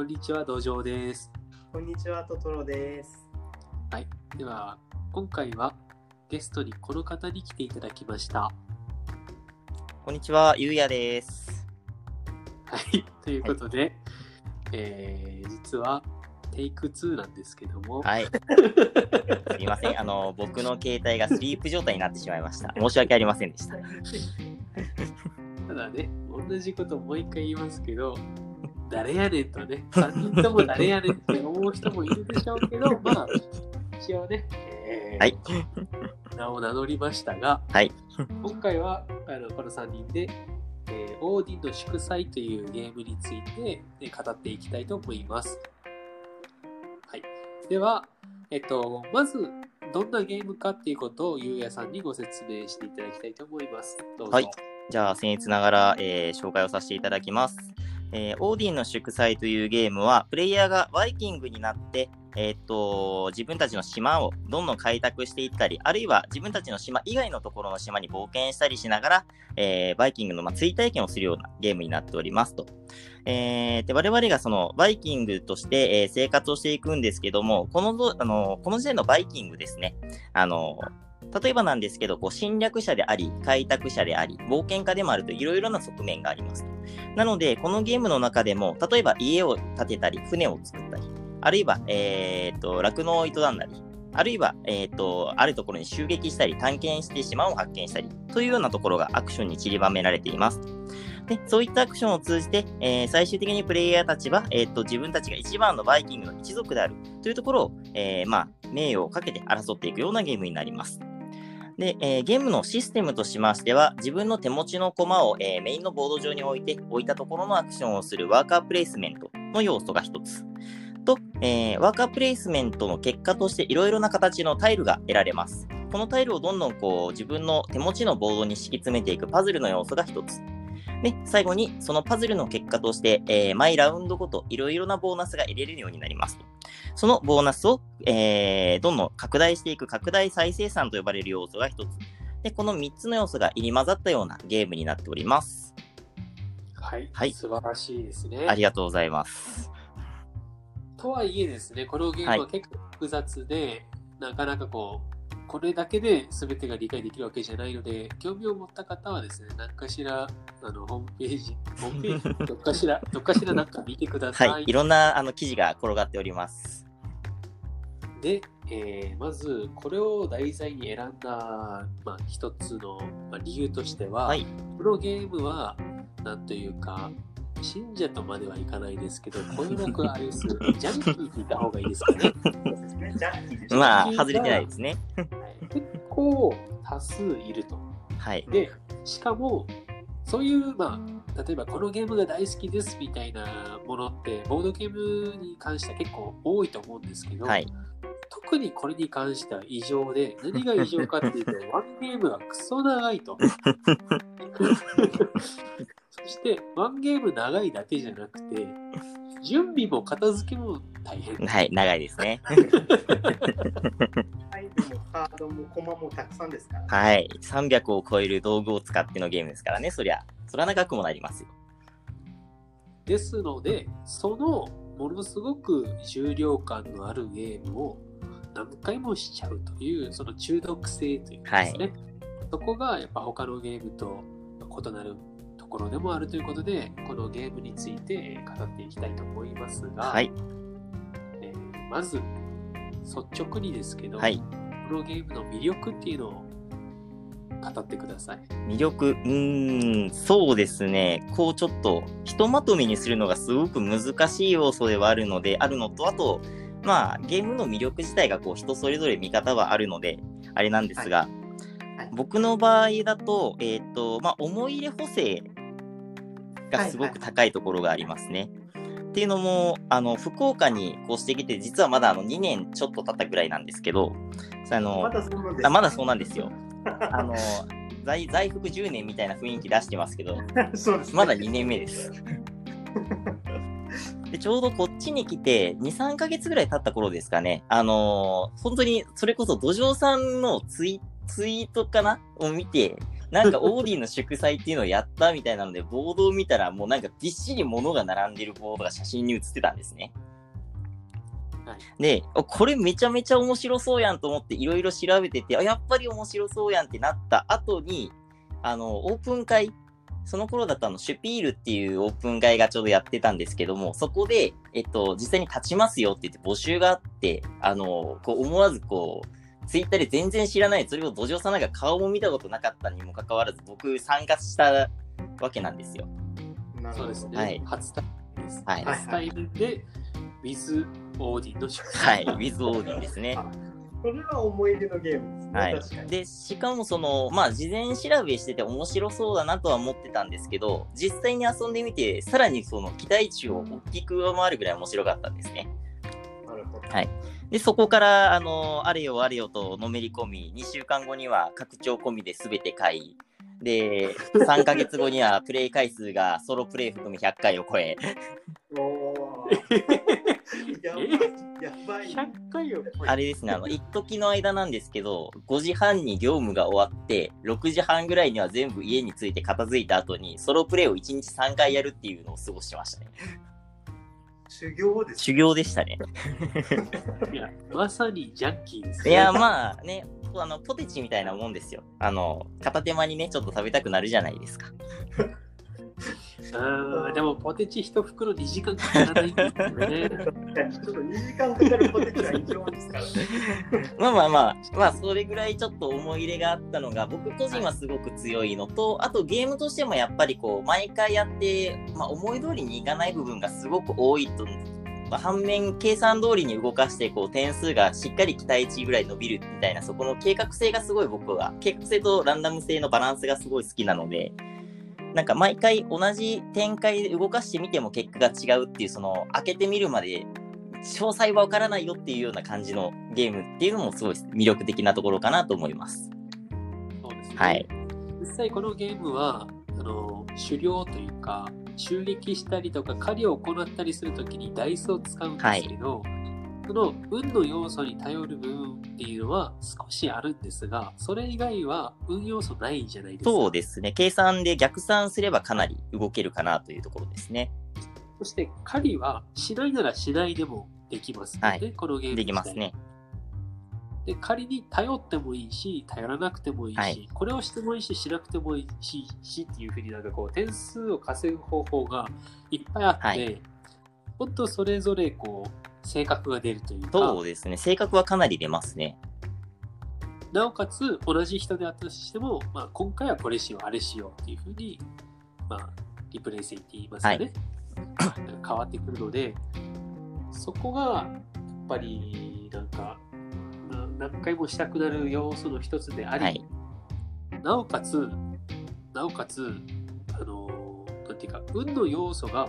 こんにちは、道場です。こんにちは、トトロです。はい。では、今回はゲストにこの方に来ていただきました。はこんにちは、ゆうやです。い。ということで、えー、実は、テイク2なんですけども、はい。すいません。あの、僕の携帯がスリープ状態になってしまいました。申し訳ありませんでした。ただね、同じこともう一回言いますけど、誰やねんとね、3人とも誰やねんって思う人もいるでしょうけど、まあ、一応ね、えーはい。名を名乗りましたが、はい。今回はあのこの3人で、えーオーディンの祝祭というゲームについて、えー語っていきたいと思います。はい。では、えっと、まず、どんなゲームかっていうことをゆうやさんにご説明していただきたいと思います。どうぞ。はいじゃあ、僭越ながら、えー紹介をさせていただきます。えーオーディンの祝祭というゲームは、プレイヤーがバイキングになって、えーっと、自分たちの島をどんどん開拓していったり、あるいは自分たちの島以外のところの島に冒険したりしながら、えーバイキングの、まあ、追体験をするようなゲームになっておりますと。えーで我々がそのバイキングとして、えー生活をしていくんですけども、このどあのこの時点のバイキングですね、あの例えばなんですけど、こう侵略者であり、開拓者であり、冒険家でもあるといろいろな側面があります。なので、このゲームの中でも、例えば家を建てたり、船を作ったり、あるいは、えー、と、酪農を営んだり、あるいは、えー、と、あるところに襲撃したり、探検して島を発見したり、というようなところがアクションに散りばめられています。で、そういったアクションを通じて、えー最終的にプレイヤーたちは、えー、と、自分たちが一番のバイキングの一族であるというところを、えーまあ、名誉をかけて争っていくようなゲームになります。で、えーゲームのシステムとしましては、自分の手持ちの駒を、えーメインのボード上に置いて、置いたところのアクションをするワーカープレイスメントの要素が一つ。と、えーワーカープレイスメントの結果としていろいろな形のタイルが得られます。このタイルをどんどんこう自分の手持ちのボードに敷き詰めていくパズルの要素が一つ。で、最後にそのパズルの結果として、えー毎ラウンドごといろいろなボーナスが得れるようになります。そのボーナスを、えーどんどん拡大していく拡大再生産と呼ばれる要素が一つ。で、この3つの要素が入り混ざったようなゲームになっております。はい。はい素晴らしいですね。ありがとうございます。とはいえですね、このゲームは結構複雑で、なかなかこう、これだけで全てが理解できるわけじゃないので、興味を持った方はですね、何かしら、あの、ホームページ、ホームページ、どっかしら、どっかしらなんか見てください。はい。いろんなあの記事が転がっております。で、えーまず、これを題材に選んだ、まあ、一つの、まあ、理由としては、はい。このゲームは、なんというか、信者とまではいかないですけど、こういうのがあれです。ジャンキーって言った方がいいですかね。まあ、外れてないですね。結構多数いると。はい。で、しかも、そういう、まあ、例えばこのゲームが大好きですみたいなものって、ボードゲームに関しては結構多いと思うんですけど、はい。特にこれに関しては異常で、何が異常かっていうと、ワンゲームがクソ長いと。そして、ワンゲーム長いだけじゃなくて、準備も片付けも大変。はい。長いですね。もカードもコマもたくさんですから。はい。300を超える道具を使ってのゲームですからね。そりゃ、そりゃ長くもなりますよ。ですので、そのものすごく重量感のあるゲームを何回もしちゃうという、その中毒性というかですね、そこがやっぱ他のゲームと異なるところでもあるということで、このゲームについて語っていきたいと思いますが、はい。えーまず率直にですけど、はい。このゲームの魅力っていうのを語ってください。魅力、うーん、そうですね。こうちょっと、ひとまとめにするのがすごく難しい要素ではあるので、あるのと、あと、まあ、ゲームの魅力自体がこう人それぞれ見方はあるので、あれなんですが、はい僕の場合だと、えっ、と、まあ、思い入れ補正がすごく高いところがありますね。っていうのも、あの、福岡にこうしてきて、実はまだあの2年ちょっと経ったぐらいなんですけど、あの、まだそうなんですあまだそうなんですよ。あの、在在服10年みたいな雰囲気出してますけど、そうですねまだ2年目です。でちょうどこっちに来て、2、3ヶ月ぐらい経った頃ですかね。あのー本当に、それこそ土壌さんのツイツイートかな？を見て、なんか オーディの祝祭っていうのをやったみたいなので、ボードを見たら、もうなんかびっしり物が並んでるボードが写真に写ってたんですね。はいで、おこれめちゃめちゃ面白そうやんと思っていろいろ調べてて、あ、やっぱり面白そうやんってなった後に、あの、オープン会、その頃だとあの、シュピールっていうオープン会がちょうどやってたんですけども、そこで、えっと、実際に立ちますよって言って募集があって、あの、こう思わずこう、ツイッターで全然知らない、それを土壌さんなんか顔も見たことなかったにもかかわらず、僕参加したわけなんですよ。そうですね。はい初対面です。はい初対面で、With オーディの祝はい、祭ウィズオーディンですね。これは思い出のゲームですね。はい。で、しかもその、まあ、事前調べしてて面白そうだなとは思ってたんですけど、実際に遊んでみて、さらにその期待値を大きく上回るぐらい面白かったんですね。なるほど。はいで、そこから、あの、あれよあれよとのめり込み、2週間後には拡張込みで全て買い、で、3ヶ月後にはプレイ回数がソロプレイ含み100回を超え、やばい。やばい。100回を超えあれですね、あの、一時の間なんですけど、5時半に業務が終わって、6時半ぐらいには全部家に着いて片付いた後に、ソロプレイを1日3回やるっていうのを過ごしてましたね。修行です。修行でしたね。いや、まさにジャンキーですいや、まあね、あの、ポテチみたいなもんですよ。あの、片手間にね、ちょっと食べたくなるじゃないですか。うん、でもポテチ一袋2時間かからないんですね。ちょっと2時間かかるポテチは異常ですからね。まあまあまあ、まあそれぐらいちょっと思い入れがあったのが、僕個人はすごく強いのと、あとゲームとしてもやっぱりこう、毎回やって、まあ思い通りにいかない部分がすごく多いと、まあ、反面、計算通りに動かして、こう、点数がしっかり期待値ぐらい伸びるみたいな、そこの計画性がすごい僕は、計画性とランダム性のバランスがすごい好きなので、なんか毎回同じ展開で動かしてみても結果が違うっていう、その、開けてみるまで詳細はわからないよっていうような感じのゲームっていうのもすごい魅力的なところかなと思います。そうですね。はい。実際このゲームは、あの、狩猟というか、襲撃したりとか狩りを行ったりするときにダイスを使うんですけど、その運の要素に頼る部分っていうのは少しあるんですが、それ以外は運要素ないじゃないですか。そうですね。計算で逆算すればかなり動けるかなというところですね。そして狩りはしないならしないでもできますので、はいこのゲームできますね。で仮に頼ってもいいし頼らなくてもいいし、はいこれをしてもいいししなくてもいいししっていうふうになんかこう点数を稼ぐ方法がいっぱいあって、はい本当それぞれこう性格が出るというかそうですね。性格はかなり出ますね。なおかつ同じ人であったとしても、まあ、今回はこれしようあれしようっていうふうに、まあ、リプレイ性って言いますかね、変わってくるのでそこがやっぱりなんかな何回もしたくなる要素の一つであり、はい。なおかつ、なおかつ、あのーなんていうか、運の要素が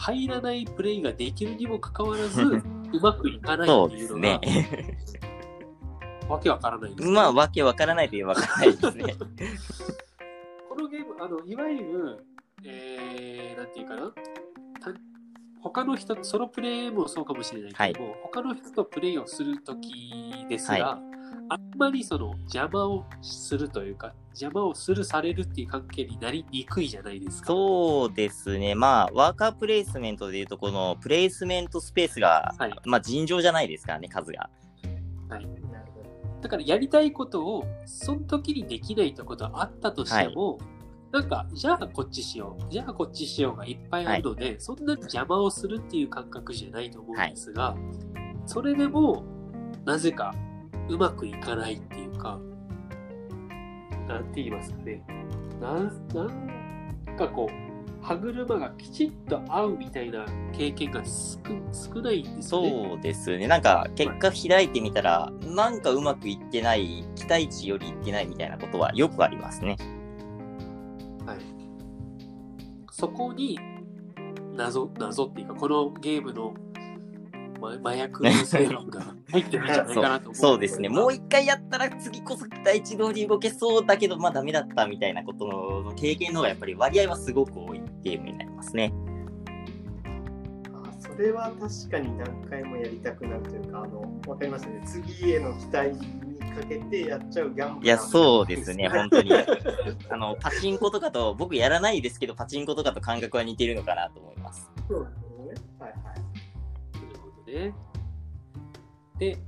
入らないプレイができるにもかかわらず、うまくいかないっていうのですね。が、。わけわからないんですよ まあ、わけわからないといえばわからないですね。このゲーム、あの、いわゆる、えー、なんていうかな、た他の人と、ソロプレイもそうかもしれないけども、他の人とプレイをするときですが、はあんまりその邪魔をするというか、邪魔をするされるっていう関係になりにくいじゃないですか。そうですね。まあ、ワーカープレイスメントでいうと、このプレイスメントスペースが、はいまあ、尋常じゃないですからね、数が。はい。だからやりたいことを、その時にできないってことはあったとしても、なんか、じゃあこっちしよう、じゃあこっちしようがいっぱいあるので、そんなに邪魔をするっていう感覚じゃないと思うんですが、それでも、なぜかうまくいかないっていうか、なんて言いますかね。なん、なんかこう、歯車がきちっと合うみたいな経験が少少ないんですよね。そうですね。なんか、結果開いてみたら、なんかうまくいってない、期待値よりいってないみたいなことはよくありますね。はい、そこに謎謎っていうかこのゲームの、ま、麻薬成分が入ってるんじゃないかなと思う そうですね。もう一回やったら次こそ期待値通り動けそうだけど、まあダメだったみたいなことの経験の方がやっぱり割合はすごく多いゲームになりますね。あそれは確かに何回もやりたくなるというか、あの、わかりますね。次への期待にかけてやっちゃうギャンブルいや、そうですね、本当に。あの、パチンコとかと、僕やらないですけど、パチンコとかと感覚は似てるのかなと思います。そうですね。はいはい。ね。で、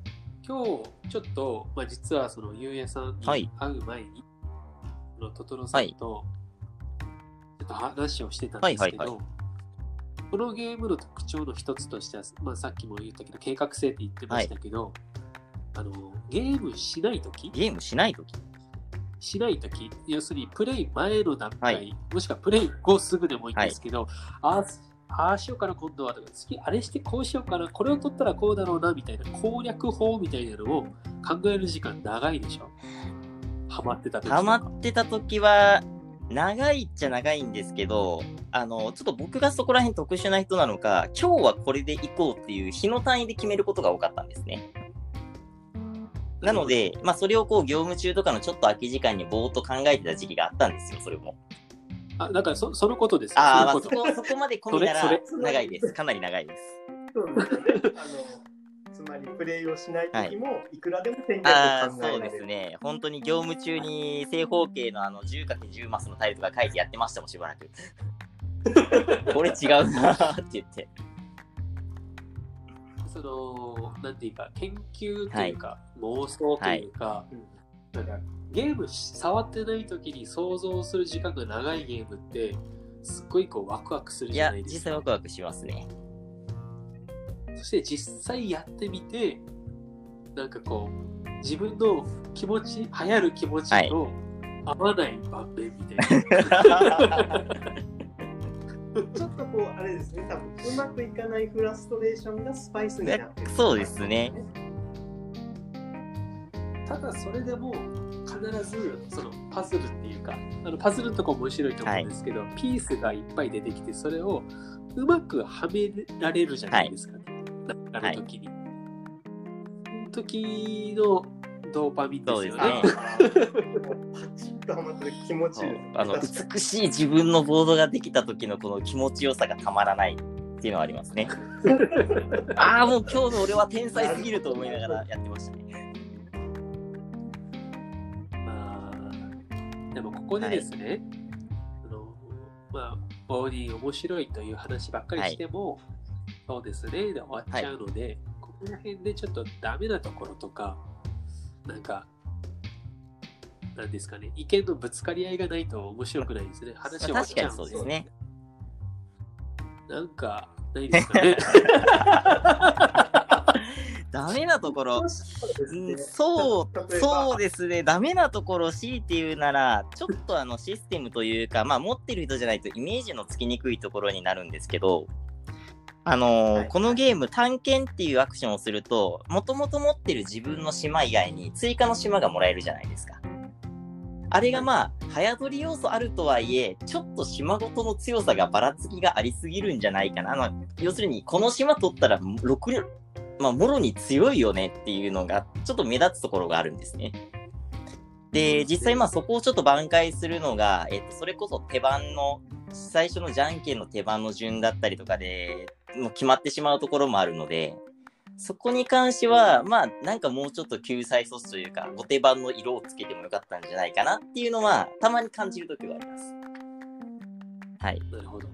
今日ちょっと、まあ、実はそのゆうやさんにはい会う前に、そのトトロさんとちょっと話をしてたんですけど、はいはいこのゲームの特徴の一つとしては、まあ、さっきも言ったけど計画性って言ってましたけど、あのゲームしないときゲームしないとき。しないとき、要するにプレイ前の段階、はい。もしくはプレイ後すぐでもいいんですけど、ああああしようかな、今度はとか、次あれしてこうしようかな、これを取ったらこうだろうな、みたいな攻略法みたいなのを考える時間長いでしょ。ハマってた時とかハマってたときは、長いっちゃ長いんですけど、あの、ちょっと僕がそこら辺特殊な人なのか、今日はこれで行こうっていう日の単位で決めることが多かったんですね。なので、まあ、それをこう、業務中とかのちょっと空き時間にぼーっと考えてた時期があったんですよ、それも。あ、だからそそのことですよ。ああ、まあ、そのことそこ、まで込みなら長いです。かなり長いです。そうですねあのつまりプレイをしない時も、い、くらでも戦略ああ、そうを考えられる。ですね。本当に業務中に正方形のあの 10×10 マスのタイルとか書いてやってましたもん、しばらく。これ違うなーって言って。その、なんていうか、研究というか、妄想というか、なんかゲームし触ってない時に想像する時間が長いゲームって、すっごいこうワクワクするいやじゃない、ですか。実際ワクワクしますね。そして実際やってみて、なんかこう、自分の気持ち、流行る気持ちと合わない場面みたいな。ちょっとこう、あれですね、多分うまくいかないフラストレーションがスパイスになってる。そうですね。ただそれでも必ずそのパズルっていうかあのパズルのとこ面白いと思うんですけど、ピースがいっぱい出てきてそれをうまくはめられるじゃないですか、ななる時に、その時のドーパミンですよね。パチッとハマってる気持ちいい。あの美しい自分のボードができた時のこの気持ちよさがたまらないっていうのはありますね。ああ、もう今日の俺は天才すぎると思いながらやってましたね。ここでですね、あのまあボーディー面白いという話ばっかりしても、そうですねで終わっちゃうので、ここら辺でちょっとダメなところとかなんかなんですかね意見のぶつかり合いがないと面白くないですね。話終わっ確かにちゃうんそうですね。なんかないですかね ダメなところ。うんそう、そうですね。ダメなところ C っていうなら、ちょっとあのシステムというか、まあ持ってる人じゃないとイメージのつきにくいところになるんですけど、あのーはいこのゲーム、探検っていうアクションをすると、もともと持ってる自分の島以外に追加の島がもらえるじゃないですか。あれがまあ、早取り要素あるとはいえ、ちょっと島ごとの強さがばらつきがありすぎるんじゃないかな。あの要するに、この島取ったら、6、まあ、もろに強いよねっていうのが、ちょっと目立つところがあるんですね。で、実際まあそこをちょっと挽回するのが、えっと、それこそ手番の、最初のじゃんけんの手番の順だったりとかで、もう決まってしまうところもあるので、そこに関しては、まあ、なんかもうちょっと救済措置というか、後手番の色をつけてもよかったんじゃないかなっていうのは、たまに感じるときはあります。はい。なるほど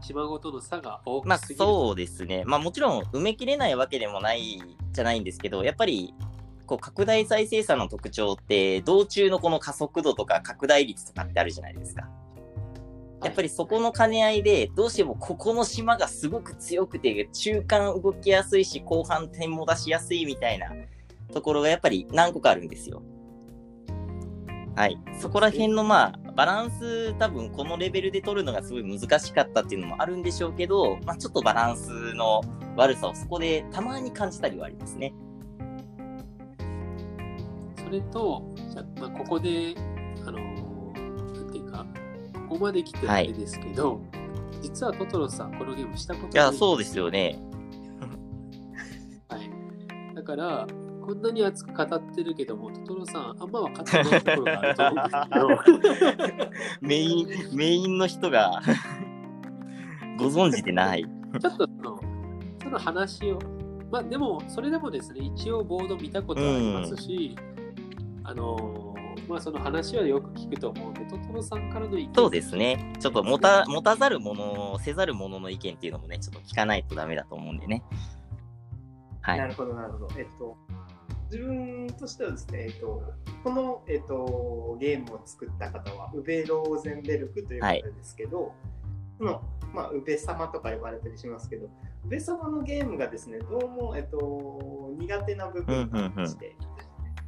島ごとの差が大まあきすぎる、そうですね。まあもちろん埋めきれないわけでもないじゃないんですけど、やっぱりこう拡大再生産の特徴って、道中のこの加速度とか拡大率とかってあるじゃないですか。やっぱりそこの兼ね合いで、どうしてもここの島がすごく強くて、中間動きやすいし、後半点も出しやすいみたいなところがやっぱり何個かあるんですよ。はい。そこら辺のまあ、バランス多分このレベルで取るのがすごい難しかったっていうのもあるんでしょうけど、まあちょっとバランスの悪さをそこでたまに感じたりはありますね。それと、じゃまあ、ここで、あのーなんていうか、ここまで来てあれですけど、実はトトロさん、このゲームしたこといや、そうですよね。はい。だから、こんなに熱く語ってるけども、トトロさん、あんま分かってないところがあると思うんですけど、メイン、メインの人がご存知でない。ちょっとその、その話を、まあでも、それでもですね、一応ボード見たことありますし、あのー、まあその話はよく聞くと思うんで、トトロさんからの意見そうですね。ちょっと持た持たざる者、せざる者の意見っていうのもね、ちょっと聞かないとダメだと思うんでね。はい。なるほど、なるほど。えっと、自分としてはですね、えっと、この、えっと、ゲームを作った方は、ウベ・ローゼンベルクという方ですけど、はい、その、まあ、ウベ様とか呼ばれたりしますけど、ウベ様のゲームがですね、どうも、えっと、苦手な部分がありまして、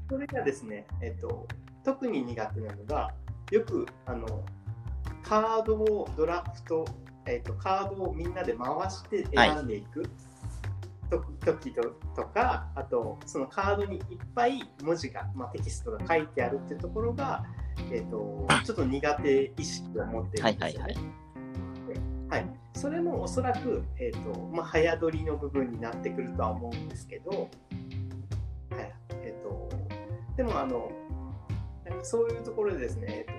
それがですね、えっと、特に苦手なのが、よく、あの、カードをドラフト、えっと、カードをみんなで回して選んでいく。はい時ととかあとそのカードにいっぱい文字が、まあ、テキストが書いてあるっていうところが、えーと、ちょっと苦手意識を持ってるんですよね。はい、はい、それもおそらく、えーとまあ、早取りの部分になってくるとは思うんですけど、はい。えーと、でもあのそういうところでですね、えー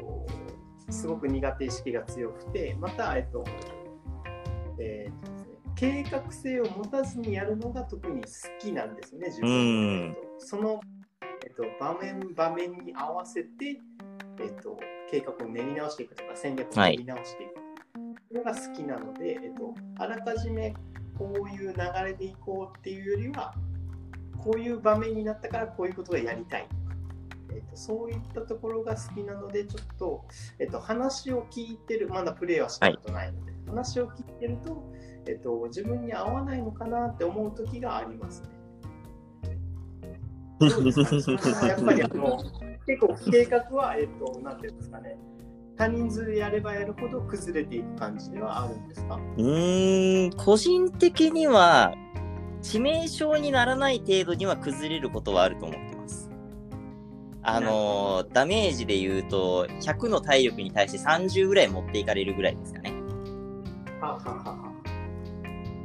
と、すごく苦手意識が強くてまた、えーとえー計画性を持たずにやるのが特に好きなんですね、自分と。その、えっと、場面場面に合わせて、えっと、計画を練り直していくとか戦略を練り直していく。のが好きなので、えっと、あらかじめこういう流れでいこうっていうよりは、こういう場面になったからこういうことがやりたいとか、えっと、そういったところが好きなので、ちょっと、えっと、話を聞いてる、まだプレイはしたことないので、はい、話を聞いてると、えっと、自分に合わないのかなって思う時がありますね。やっぱりあの結構計画は、えっと、なんていうんですかね、他人数でやればやるほど崩れていく感じではあるんですか？うん個人的には致命傷にならない程度には崩れることはあると思ってます。あのダメージで言うと100の体力に対して30ぐらい持っていかれるぐらいですかね。ははは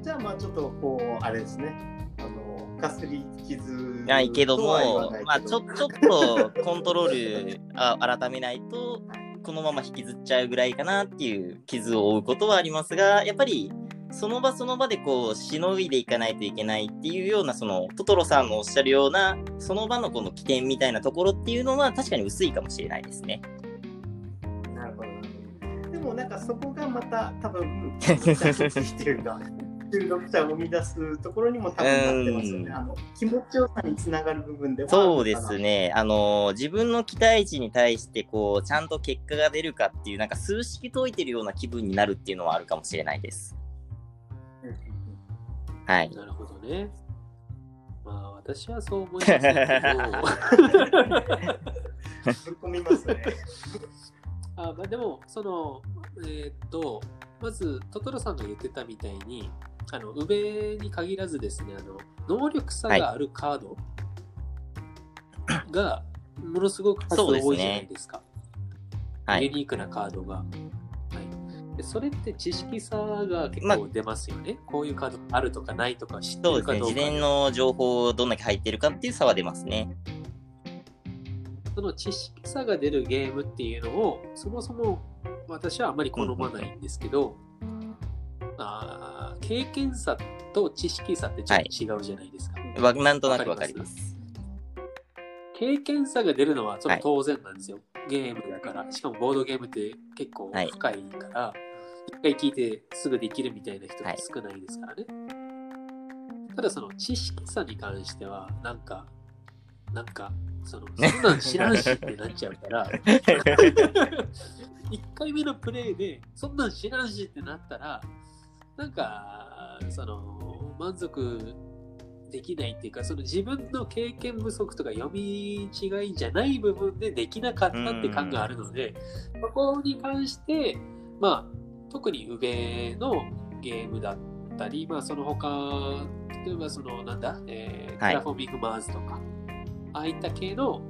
じゃあまあちょっとこうあれですねあのかすり傷ないけどもまあちょちょっとコントロールあ改めないとこのまま引きずっちゃうぐらいかなっていう傷を負うことはありますがやっぱりその場その場でこうしのいでいかないといけないっていうようなそのトトロさんのおっしゃるようなその場のこの起点みたいなところっていうのは確かに薄いかもしれないですね。なるほど。でもなんかそこがまた多分 難しいっていうかを生み出すところにも多分なってますよね。あの気持ちよさにつながる部分ではそうですね。あの自分の期待値に対してこうちゃんと結果が出るかっていうなんか数式解いてるような気分になるっていうのはあるかもしれないです。はい。なるほどね。まあ私はそう思いますけど。ぶっ込みますね。あまあ、でも、その、えー、っと、まず、トトロさんが言ってたみたいに、あの、宇部に限らずですね、あの、能力差があるカードが、ものすごく数多いじゃないですか。はい、ユニークなカードが。はい、でそれって知識差が結構出ますよね、まこういうカードあるとかないとか知ってるかどうか。そうですね。事前の情報どんだけ入ってるかっていう差は出ますね。その知識差が出るゲームっていうのを、そもそも私はあまり好まないんですけど、あ経験差と知識差ってちょっと違うじゃないですか。はい、なんとなくわかります。経験差が出るのはちょっと当然なんですよ。はい、ゲームだから。しかもボードゲームって結構深いから、はい、一回聞いてすぐできるみたいな人が少ないですからね。ただその知識差に関しては、なんか、なんか、その、そんなん知らんしってなっちゃうから、1回目のプレイで、そんなん知らんしってなったら、なんか、その、満足できないっていうか、その自分の経験不足とか読み違いじゃない部分でできなかったって感があるので、そこに関して、まあ、特に宇部のゲームだったり、まあ、その他、例えばその、なんだ、えー、テラフォーミングマーズとか、ああいった系の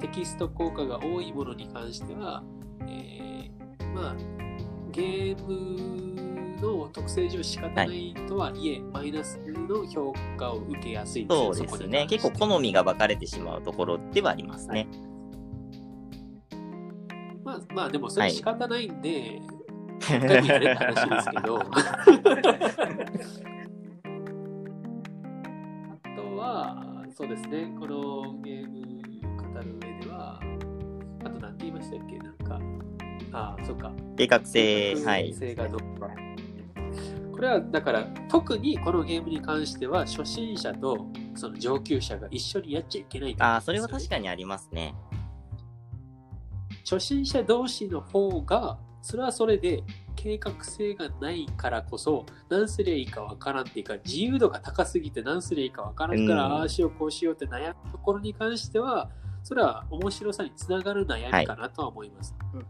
テキスト効果が多いものに関しては、えー、まあ、ゲームの特性上仕方ないとはいえ、はい、マイナスの評価を受けやすいそうですね。結構好みが分かれてしまうところではありますね。はい、まあ、まあ、でもそれ仕方ないんで、はい、やれって話ですけど。あとは、そうですね、このゲーム語る上では、ましたっけ？なんか、ああ、そっか。計画性、はい。性がどっか。これはだから特にこのゲームに関しては初心者とその上級者が一緒にやっちゃいけないああ、それは確にかにありますね。初心者同士の方がそれはそれで計画性がないからこそ何すりゃいいかわからんっていうか自由度が高すぎて何すりゃいいかわからんから、うん。ああしようこうしようって悩むところに関してはそれは面白さにつながる悩みかなとは思います、うん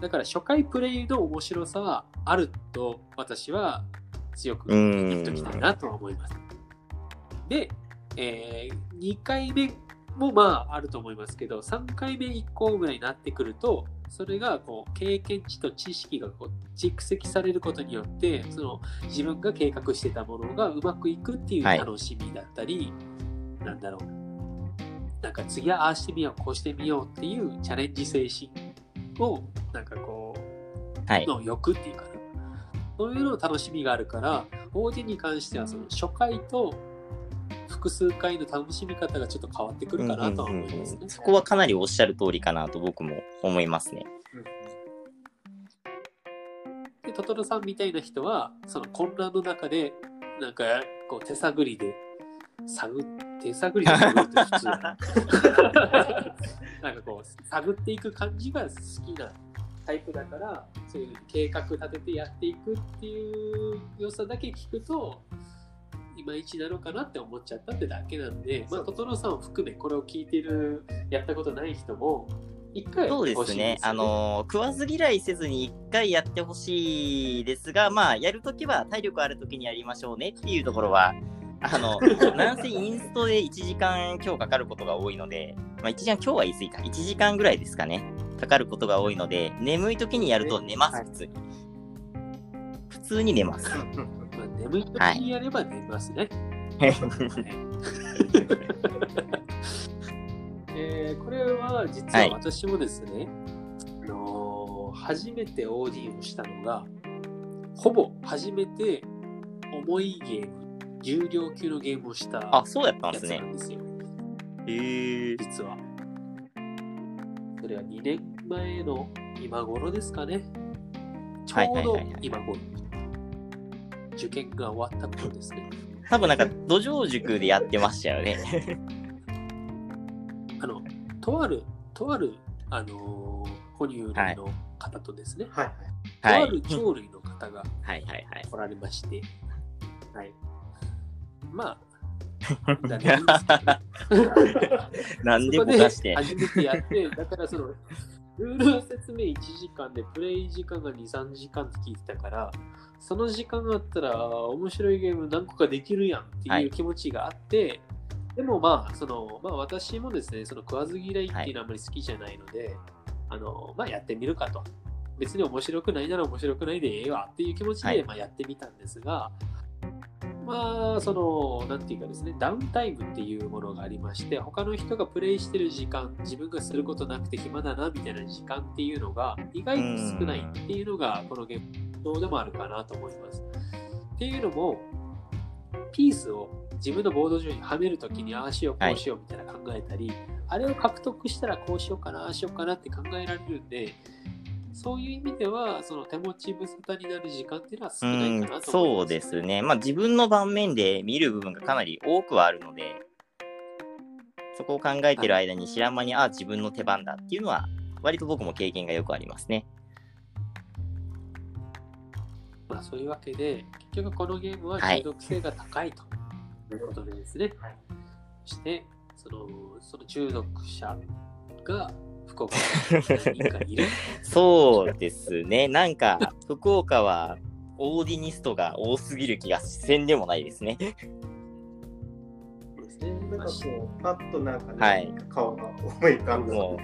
だから初回プレイの面白さはあると私は強くうん言っときたいなとは思います。で、え2回目もまああると思いますけど3回目以降ぐらいになってくるとそれがこう経験値と知識がこう蓄積されることによってその自分が計画してたものがうまくいくっていうはい楽しみだったり、なんだろう。なんか次はああしてみようこうしてみようっていうチャレンジ精神をなんかこうはい。の欲っていうかなそういうの楽しみがあるから OD に関してはその初回と複数回の楽しみ方がちょっと変わってくるかなとは思いますね。そこはかなりおっしゃる通りかなと僕も思いますね。でトトロさんみたいな人はその混乱の中でなんかこう手探りで探っ手探りで探るって普通 なんかこう探っていく感じが好きなタイプだからそういう計画立ててやっていくっていう良さだけ聞くといまいちなのかなって思っちゃったってだけなんで、まあ、トトロさんを含めこれを聞いてるやったことない人も一回そうですね。あのー食わず嫌いせずに一回やってほしいですが、まあ、やるときは体力あるときにやりましょうねっていうところは、あの、なんせインストで1時間今日かかることが多いので、まあ1時間今日は言い過ぎか、1時間ぐらいですかね、かかることが多いので、眠いときにやると寝ます、はい普通に。普通に寝ます。まあ、眠い時にやれば寝ますね。えーこれは実ははい私もですね、あのー初めてオーディをしたのが、ほぼ初めて重いゲーム、重量級のゲームをしたあ、そうやったんですねやつな。んですよ、へえ。実は。それは2年前の今頃ですかね。ちょうど今頃。受験が終わった頃ですね。多分なんか土壌塾でやってましたよね。あの、とある、とある、あのー哺乳類の方とですね、はい。とはい。ある鳥類の方がはいはいはい。来られまして、はい。まあ、ですけどなんでそこでぼかして。初めてやって、だからその、ルール説明1時間で、プレイ時間が2、3時間って聞いてたから、その時間があったら、面白いゲーム何個かできるやんってはいいう気持ちがあって、でもまあ、その、まあ私もですね、その食わず嫌いっていうのはあまり好きじゃないので、あの、まあやってみるかと。別に面白くないなら面白くないでええわっていう気持ちで、はいまあやってみたんですが、まあ、その、なんていうかですね、ダウンタイムっていうものがありまして、他の人がプレイしてる時間、自分がすることなくて暇だなみたいな時間っていうのが意外と少ないっていうのが、このゲームどうでもあるかなと思います。っていうのも、ピースを自分のボード上にはめるときに、ああしよう、こうしようみたいな考えたり、あれを獲得したらこうしようかな、ああしようかなって考えられるんで、そういう意味では、その手持ち無沙汰になる時間っていうのは少うないんかなと思います。そうですね。まあ自分の盤面で見る部分がかなり多くはあるので、そこを考えてる間に知らん間に、あ、自分の手番だっていうのは、割と僕も経験がよくありますね。まあ、そういうわけで、結局このゲームははい中毒性が高いということでですね。はいそしてその、その中毒者が福岡いる？そうですね。なんか、福岡はオーディニストが多すぎる気がせんでもないですね。ですねなんかこう、パッとなんかね、はい顔が思い浮かんだも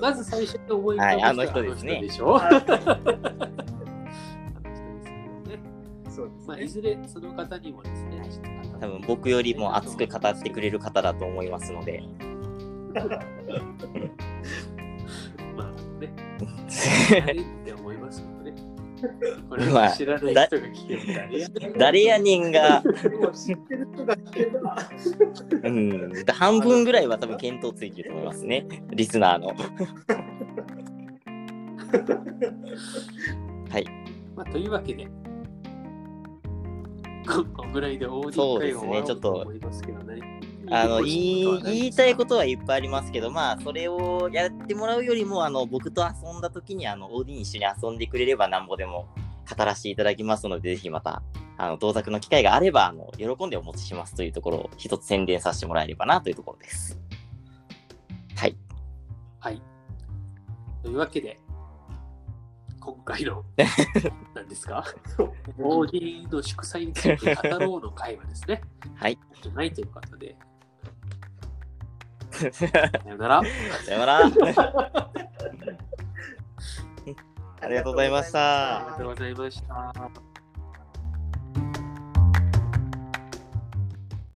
まず最初に思い浮かはいあの人ですねあの人でしょあの人ですけどね。そうですね。まあ、いずれその方にもですね、多分僕よりも熱く語ってくれる方だと思いますので。まあね、誰って思いますけどね。これまあは知らない人が聞けば誰やねん誰やねんが、もう知ってる人が聞けば、うん、半分ぐらいは多分見当ついてると思いますね。リスナーの。はい。まあ、というわけで、ここぐらいでオーディそう会を終わろですねちょっとうと思いますけどね。あの言い言いたいことははいっぱいありますけど、まあ、それをやってもらうよりも、あの僕と遊んだ時にあの OD に一緒に遊んでくれればなんぼでも語らせていただきますので、ぜひまたあの同作の機会があればあの、喜んでお持ちしますというところを一つ宣伝させてもらえればなというところです。はい。はい。というわけで、今回の、何ですか？オーディの祝祭について語ろうの会はですね、はい。ないということで、さよなら。さよなら。ありがとうございましたありがとうございました。